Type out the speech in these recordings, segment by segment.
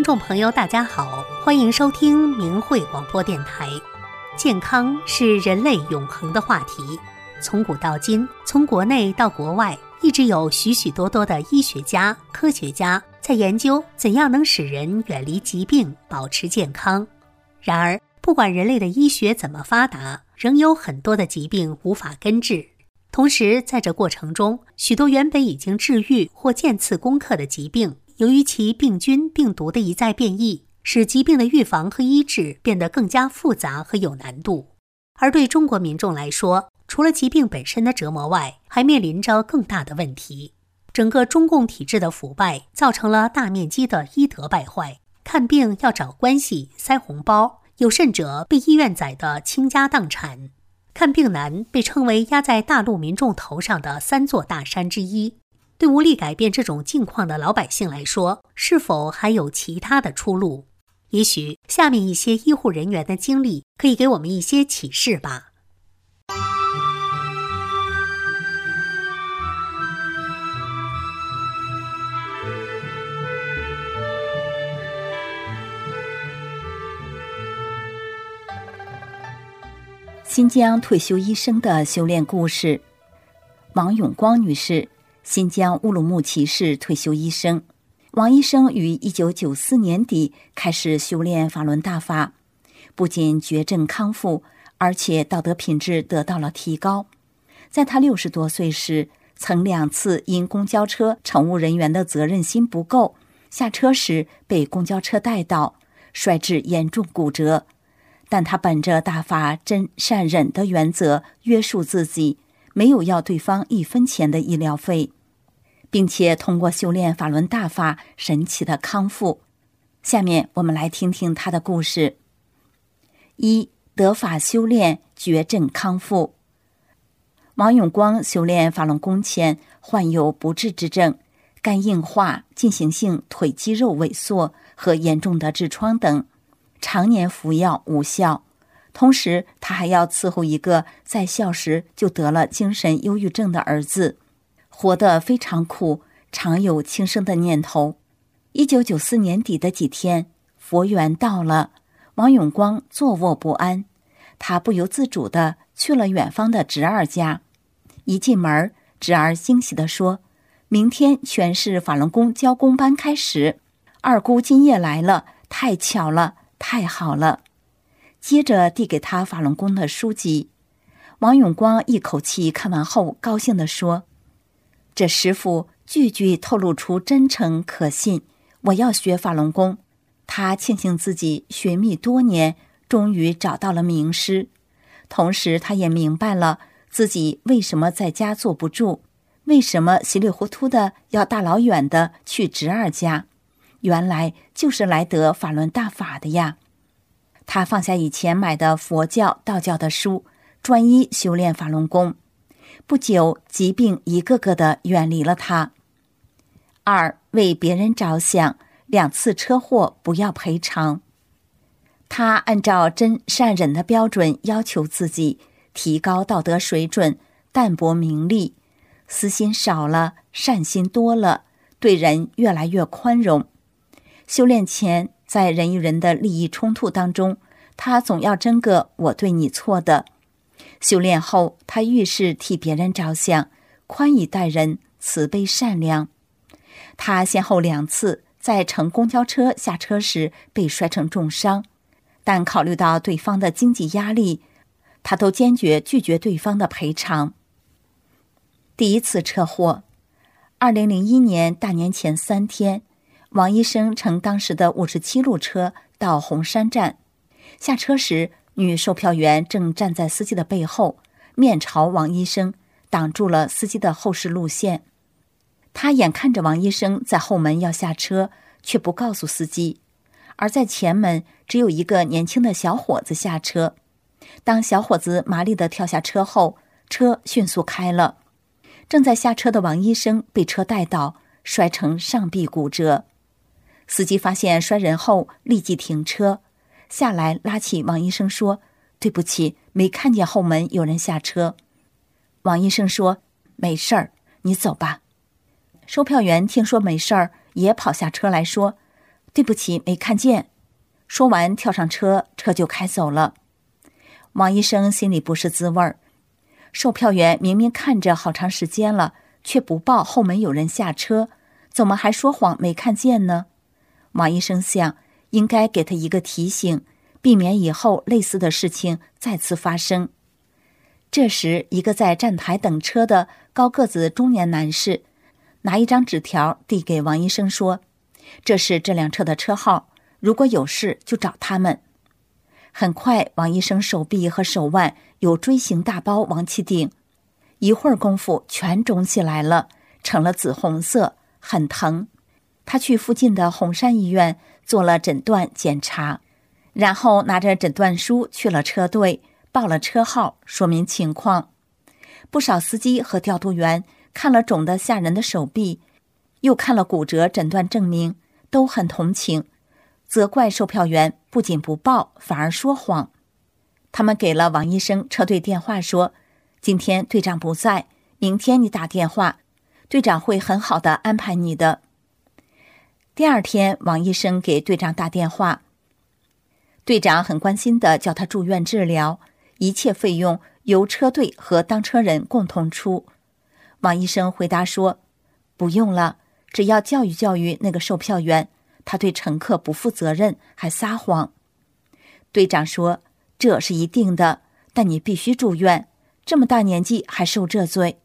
听众朋友，大家好，欢迎收听明慧广播电台。健康是人类永恒的话题，从古到今，从国内到国外，一直有许许多多的医学家、科学家在研究怎样能使人远离疾病、保持健康。然而，不管人类的医学怎么发达，仍有很多的疾病无法根治。同时，在这过程中，许多原本已经治愈或渐次攻克的疾病，由于其病菌、病毒的一再变异，使疾病的预防和医治变得更加复杂和有难度。而对中国民众来说，除了疾病本身的折磨外，还面临着更大的问题：整个中共体制的腐败，造成了大面积的医德败坏。看病要找关系、塞红包，有甚者被医院宰得倾家荡产。看病难被称为压在大陆民众头上的三座大山之一。对无力改变这种境况的老百姓来说，是否还有其他的出路？也许下面一些医护人员的经历可以给我们一些启示吧。新疆退休医生的修炼故事。王永光女士，新疆乌鲁木齐市退休医生。王医生于一九九四年底开始修炼法轮大法，不仅绝症康复，而且道德品质得到了提高。在他六十多岁时，曾两次因公交车乘务人员的责任心不够，下车时被公交车带倒，摔至严重骨折。但他本着大法真善忍的原则约束自己，没有要对方一分钱的医疗费，并且通过修炼法轮大法神奇的康复。下面我们来听听他的故事：一得法修炼绝症康复。王永光修炼法轮功前患有不治之症，肝硬化、进行性腿肌肉萎缩和严重的痔疮等。常年服药无效，同时他还要伺候一个在校时就得了精神忧郁症的儿子，活得非常苦，常有轻生的念头。一九九四年底的几天，佛缘到了，王永光坐卧不安，他不由自主的去了远方的侄儿家。一进门，侄儿惊喜的说：“明天全市法轮功教功班开始，二姑今夜来了，太巧了。”太好了，接着递给他法轮功的书籍。王永光一口气看完后，高兴地说：“这师傅句句透露出真诚可信，我要学法轮功。”他庆幸自己寻觅多年，终于找到了名师。同时，他也明白了自己为什么在家坐不住，为什么稀里糊涂的要大老远的去侄儿家。原来就是来得法轮大法的呀！他放下以前买的佛教、道教的书，专一修炼法轮功。不久，疾病一个个的远离了他。二为别人着想，两次车祸不要赔偿。他按照真善忍的标准要求自己，提高道德水准，淡泊名利，私心少了，善心多了，对人越来越宽容。修炼前，在人与人的利益冲突当中，他总要争个我对你错的；修炼后，他遇事替别人着想，宽以待人，慈悲善良。他先后两次在乘公交车下车时被摔成重伤，但考虑到对方的经济压力，他都坚决拒绝对方的赔偿。第一次车祸，二零零一年大年前三天。王医生乘当时的五十七路车到红山站，下车时，女售票员正站在司机的背后，面朝王医生，挡住了司机的后视路线。他眼看着王医生在后门要下车，却不告诉司机；而在前门，只有一个年轻的小伙子下车。当小伙子麻利的跳下车后，车迅速开了。正在下车的王医生被车带倒，摔成上臂骨折。司机发现摔人后，立即停车下来，拉起王医生说：“对不起，没看见后门有人下车。”王医生说：“没事儿，你走吧。”售票员听说没事儿，也跑下车来说：“对不起，没看见。”说完，跳上车，车就开走了。王医生心里不是滋味儿。售票员明明看着好长时间了，却不报后门有人下车，怎么还说谎没看见呢？王医生想，应该给他一个提醒，避免以后类似的事情再次发生。这时，一个在站台等车的高个子中年男士，拿一张纸条递给王医生说：“这是这辆车的车号。”如果有事就找他们。很快，王医生手臂和手腕有锥形大包往起顶，一会儿功夫全肿起来了，成了紫红色，很疼。他去附近的红山医院做了诊断检查，然后拿着诊断书去了车队，报了车号，说明情况。不少司机和调度员看了肿得吓人的手臂，又看了骨折诊断证明，都很同情。责怪售票员不仅不报，反而说谎。他们给了王医生车队电话，说：“今天队长不在，明天你打电话，队长会很好的安排你的。”第二天，王医生给队长打电话，队长很关心的叫他住院治疗，一切费用由车队和当车人共同出。王医生回答说：“不用了，只要教育教育那个售票员。”他对乘客不负责任，还撒谎。队长说：“这是一定的，但你必须住院。这么大年纪还受这罪。”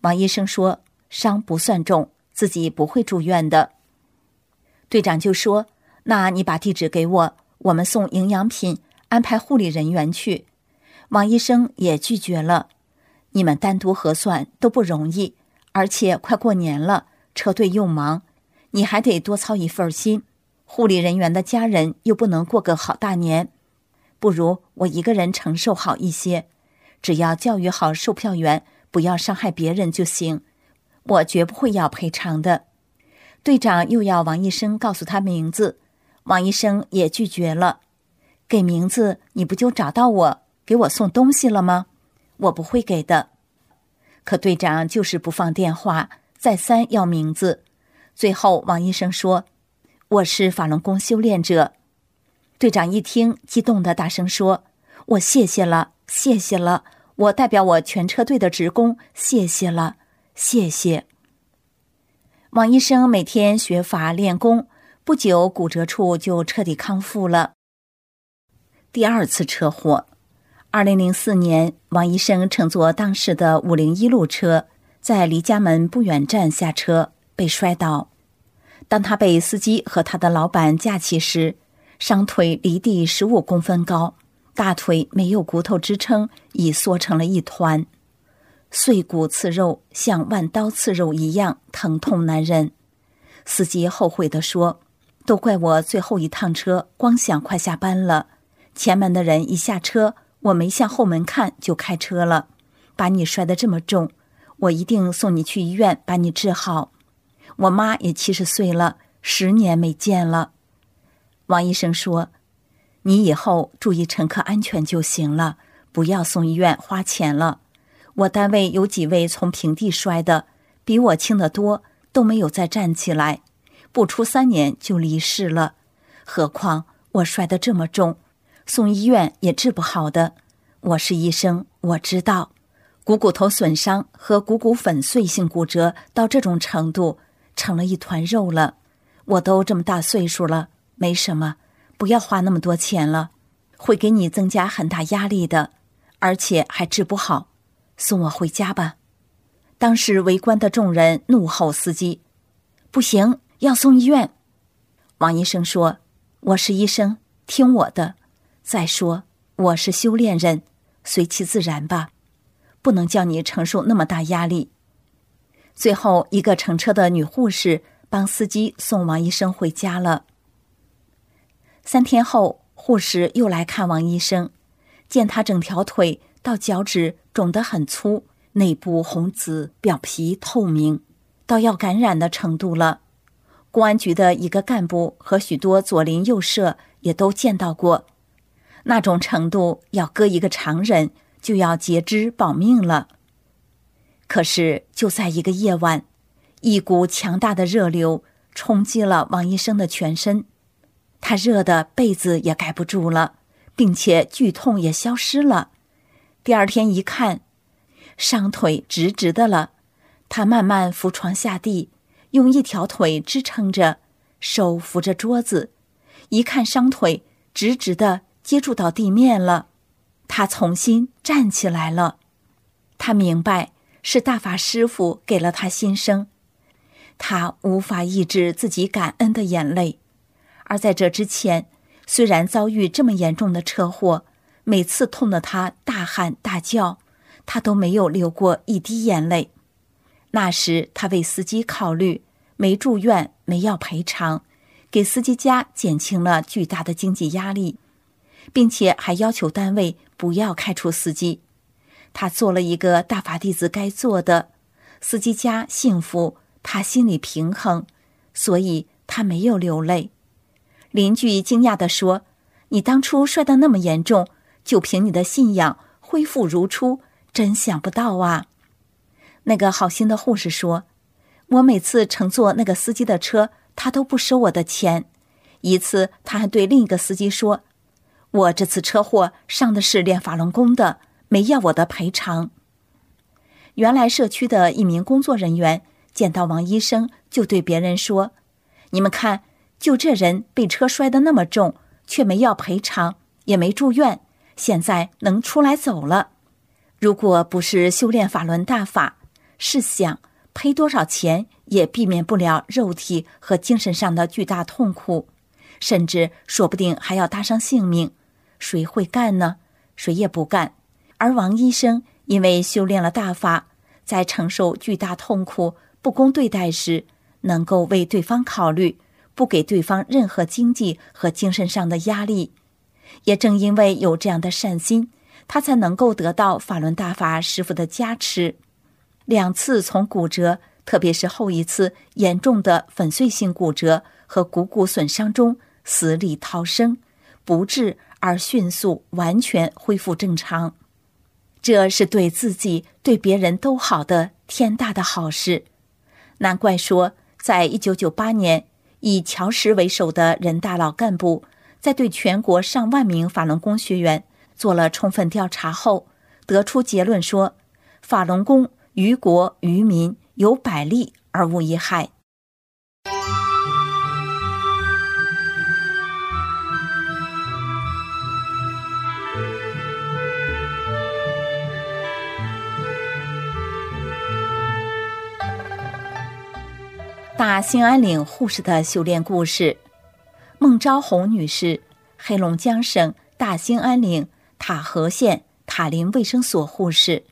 王医生说：“伤不算重，自己不会住院的。”队长就说：“那你把地址给我，我们送营养品，安排护理人员去。”王医生也拒绝了。你们单独核算都不容易，而且快过年了，车队又忙。你还得多操一份心，护理人员的家人又不能过个好大年，不如我一个人承受好一些。只要教育好售票员，不要伤害别人就行。我绝不会要赔偿的。队长又要王医生告诉他名字，王医生也拒绝了。给名字你不就找到我，给我送东西了吗？我不会给的。可队长就是不放电话，再三要名字。最后，王医生说：“我是法轮功修炼者。”队长一听，激动的大声说：“我谢谢了，谢谢了！我代表我全车队的职工，谢谢了，谢谢。”王医生每天学法练功，不久骨折处就彻底康复了。第二次车祸，二零零四年，王医生乘坐当时的五零一路车，在离家门不远站下车。被摔倒，当他被司机和他的老板架起时，伤腿离地十五公分高，大腿没有骨头支撑，已缩成了一团，碎骨刺肉像万刀刺肉一样疼痛难忍。司机后悔地说：“都怪我最后一趟车，光想快下班了，前门的人一下车，我没向后门看就开车了，把你摔得这么重，我一定送你去医院把你治好。”我妈也七十岁了，十年没见了。王医生说：“你以后注意乘客安全就行了，不要送医院花钱了。我单位有几位从平地摔的，比我轻得多，都没有再站起来，不出三年就离世了。何况我摔得这么重，送医院也治不好的。我是医生，我知道，股骨头损伤和股骨粉碎性骨折到这种程度。”成了一团肉了，我都这么大岁数了，没什么，不要花那么多钱了，会给你增加很大压力的，而且还治不好，送我回家吧。当时围观的众人怒吼司机：“不行，要送医院。”王医生说：“我是医生，听我的。再说我是修炼人，随其自然吧，不能叫你承受那么大压力。”最后一个乘车的女护士帮司机送王医生回家了。三天后，护士又来看王医生，见他整条腿到脚趾肿得很粗，内部红紫，表皮透明，到要感染的程度了。公安局的一个干部和许多左邻右舍也都见到过，那种程度要割一个常人就要截肢保命了。可是，就在一个夜晚，一股强大的热流冲击了王医生的全身，他热的被子也盖不住了，并且剧痛也消失了。第二天一看，伤腿直直的了。他慢慢扶床下地，用一条腿支撑着，手扶着桌子，一看伤腿直直的接触到地面了。他重新站起来了。他明白是大法师傅给了他新生。他无法抑制自己感恩的眼泪。而在这之前，虽然遭遇这么严重的车祸，每次痛得他大喊大叫，他都没有流过一滴眼泪。那时他为司机考虑，没住院，没要赔偿，给司机家减轻了巨大的经济压力，并且还要求单位不要开除司机。他做了一个大法弟子该做的，司机家幸福，他心里平衡，所以他没有流泪。邻居惊讶地说：“你当初摔得那么严重，就凭你的信仰恢复如初，真想不到啊！”那个好心的护士说：“我每次乘坐那个司机的车，他都不收我的钱。一次，他还对另一个司机说：‘我这次车祸上的是练法轮功的，没要我的赔偿。’”原来社区的一名工作人员见到王医生，就对别人说：“你们看。”就这人被车摔得那么重，却没要赔偿，也没住院，现在能出来走了。如果不是修炼法轮大法，试想赔多少钱也避免不了肉体和精神上的巨大痛苦，甚至说不定还要搭上性命。谁会干呢？谁也不干。而王医生因为修炼了大法，在承受巨大痛苦、不公对待时，能够为对方考虑。不给对方任何经济和精神上的压力，也正因为有这样的善心，他才能够得到法轮大法师傅的加持。两次从骨折，特别是后一次严重的粉碎性骨折和股骨损伤中死里逃生，不治而迅速完全恢复正常，这是对自己对别人都好的天大的好事。难怪说，在一九九八年。以乔石为首的人大老干部，在对全国上万名法轮功学员做了充分调查后，得出结论说：法轮功于国于民有百利而无一害。大兴安岭护士的修炼故事。孟昭红女士，黑龙江省大兴安岭塔河县塔林卫生所护士。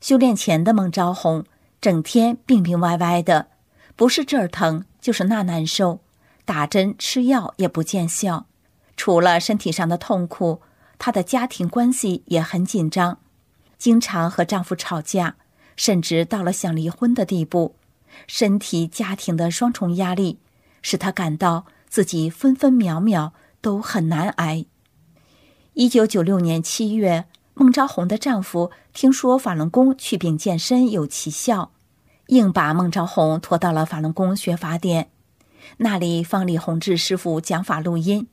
修炼前的孟昭红整天病病歪歪的，不是这儿疼就是那难受，打针吃药也不见效。除了身体上的痛苦，她的家庭关系也很紧张，经常和丈夫吵架，甚至到了想离婚的地步。身体、家庭的双重压力，使她感到自己分分秒秒都很难挨。一九九六年七月，孟昭红的丈夫听说法轮功祛病健身有奇效，硬把孟昭红拖到了法轮功学法点。那里放李洪志师傅讲法录音，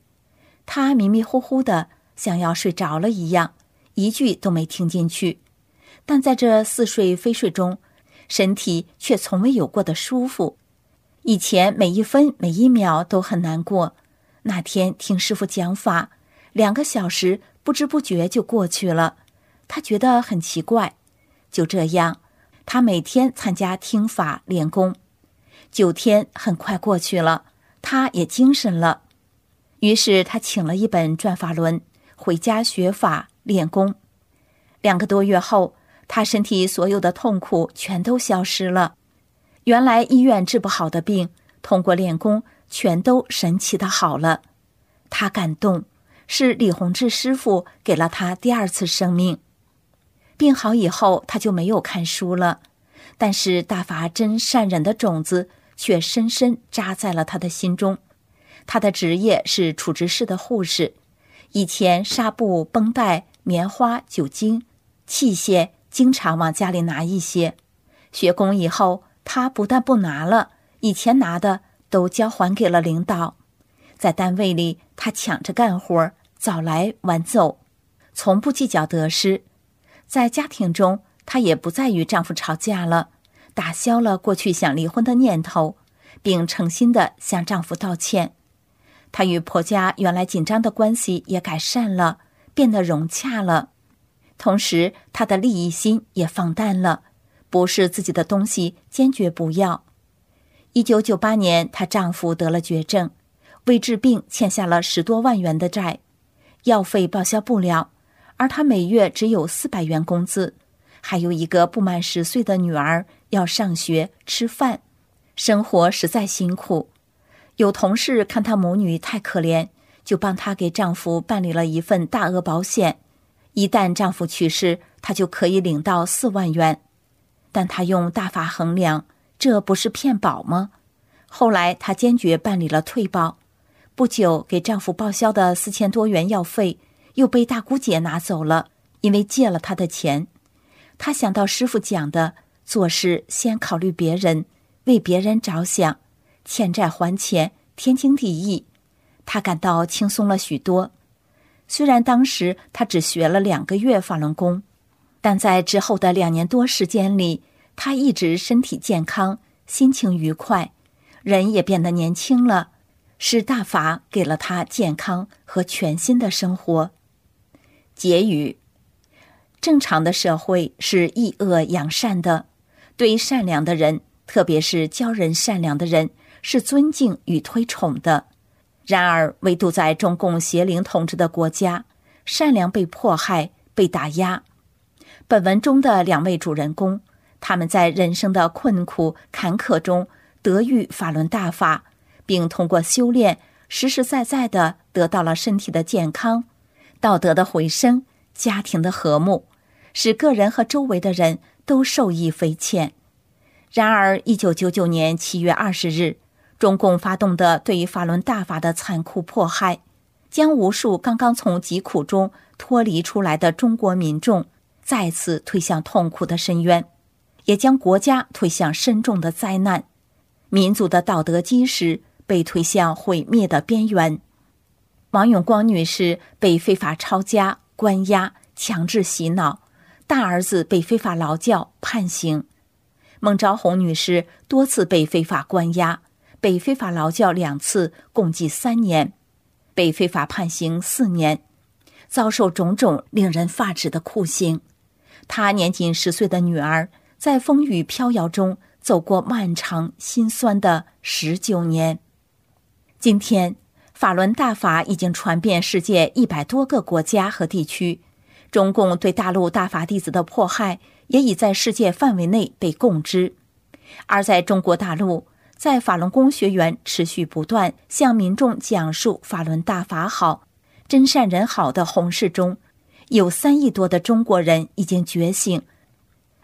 他迷迷糊糊的，像要睡着了一样，一句都没听进去。但在这似睡非睡中，身体却从未有过的舒服，以前每一分每一秒都很难过。那天听师傅讲法，两个小时不知不觉就过去了，他觉得很奇怪。就这样，他每天参加听法练功，九天很快过去了，他也精神了。于是他请了一本转法轮，回家学法练功。两个多月后。他身体所有的痛苦全都消失了，原来医院治不好的病，通过练功全都神奇的好了。他感动，是李洪志师傅给了他第二次生命。病好以后，他就没有看书了，但是大法真善忍的种子却深深扎在了他的心中。他的职业是处置室的护士，以前纱布、绷带、棉花、酒精、器械。经常往家里拿一些，学工以后，他不但不拿了，以前拿的都交还给了领导。在单位里，她抢着干活，早来晚走，从不计较得失；在家庭中，她也不再与丈夫吵架了，打消了过去想离婚的念头，并诚心的向丈夫道歉。她与婆家原来紧张的关系也改善了，变得融洽了。同时，她的利益心也放淡了，不是自己的东西坚决不要。一九九八年，她丈夫得了绝症，为治病欠下了十多万元的债，药费报销不了，而她每月只有四百元工资，还有一个不满十岁的女儿要上学、吃饭，生活实在辛苦。有同事看她母女太可怜，就帮她给丈夫办理了一份大额保险。一旦丈夫去世，她就可以领到四万元。但她用大法衡量，这不是骗保吗？后来她坚决办理了退保。不久，给丈夫报销的四千多元药费又被大姑姐拿走了，因为借了她的钱。她想到师傅讲的，做事先考虑别人，为别人着想。欠债还钱，天经地义。他感到轻松了许多。虽然当时他只学了两个月法轮功，但在之后的两年多时间里，他一直身体健康，心情愉快，人也变得年轻了。是大法给了他健康和全新的生活。结语：正常的社会是抑恶扬善的，对善良的人，特别是教人善良的人。是尊敬与推崇的，然而唯独在中共邪灵统治的国家，善良被迫害、被打压。本文中的两位主人公，他们在人生的困苦坎坷中得遇法轮大法，并通过修炼，实实在在的得到了身体的健康、道德的回升、家庭的和睦，使个人和周围的人都受益匪浅。然而，一九九九年七月二十日。中共发动的对于法轮大法的残酷迫害，将无数刚刚从疾苦中脱离出来的中国民众再次推向痛苦的深渊，也将国家推向深重的灾难，民族的道德基石被推向毁灭的边缘。王永光女士被非法抄家、关押、强制洗脑，大儿子被非法劳教判刑；孟昭红女士多次被非法关押。被非法劳教两次，共计三年；被非法判刑四年，遭受种种令人发指的酷刑。他年仅十岁的女儿，在风雨飘摇中走过漫长心酸的十九年。今天，法轮大法已经传遍世界一百多个国家和地区，中共对大陆大法弟子的迫害也已在世界范围内被共知。而在中国大陆，在法轮功学员持续不断向民众讲述法轮大法好、真善人好的红事中，有三亿多的中国人已经觉醒，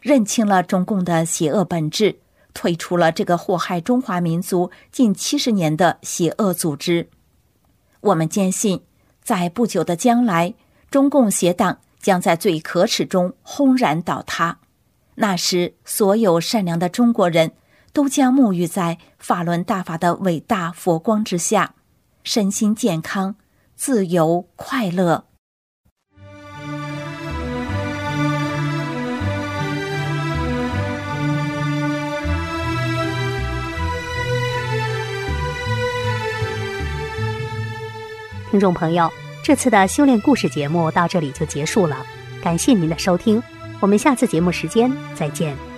认清了中共的邪恶本质，退出了这个祸害中华民族近七十年的邪恶组织。我们坚信，在不久的将来，中共邪党将在最可耻中轰然倒塌，那时，所有善良的中国人。都将沐浴在法轮大法的伟大佛光之下，身心健康、自由快乐。听众朋友，这次的修炼故事节目到这里就结束了，感谢您的收听，我们下次节目时间再见。